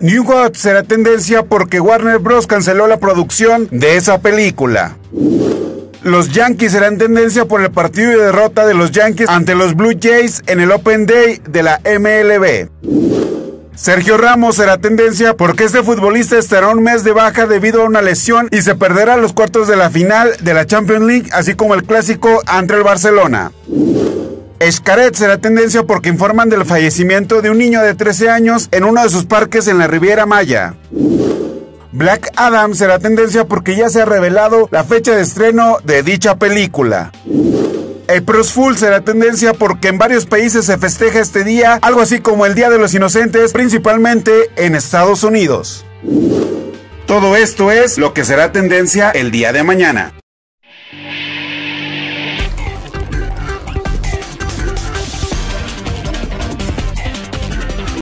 New God será tendencia porque Warner Bros. canceló la producción de esa película. Los Yankees serán tendencia por el partido de derrota de los Yankees ante los Blue Jays en el Open Day de la MLB. Sergio Ramos será tendencia porque este futbolista estará un mes de baja debido a una lesión y se perderá los cuartos de la final de la Champions League, así como el clásico ante el Barcelona. Escaret será tendencia porque informan del fallecimiento de un niño de 13 años en uno de sus parques en la Riviera Maya. Black Adam será tendencia porque ya se ha revelado la fecha de estreno de dicha película. El Full será tendencia porque en varios países se festeja este día, algo así como el Día de los Inocentes, principalmente en Estados Unidos. Todo esto es lo que será tendencia el día de mañana.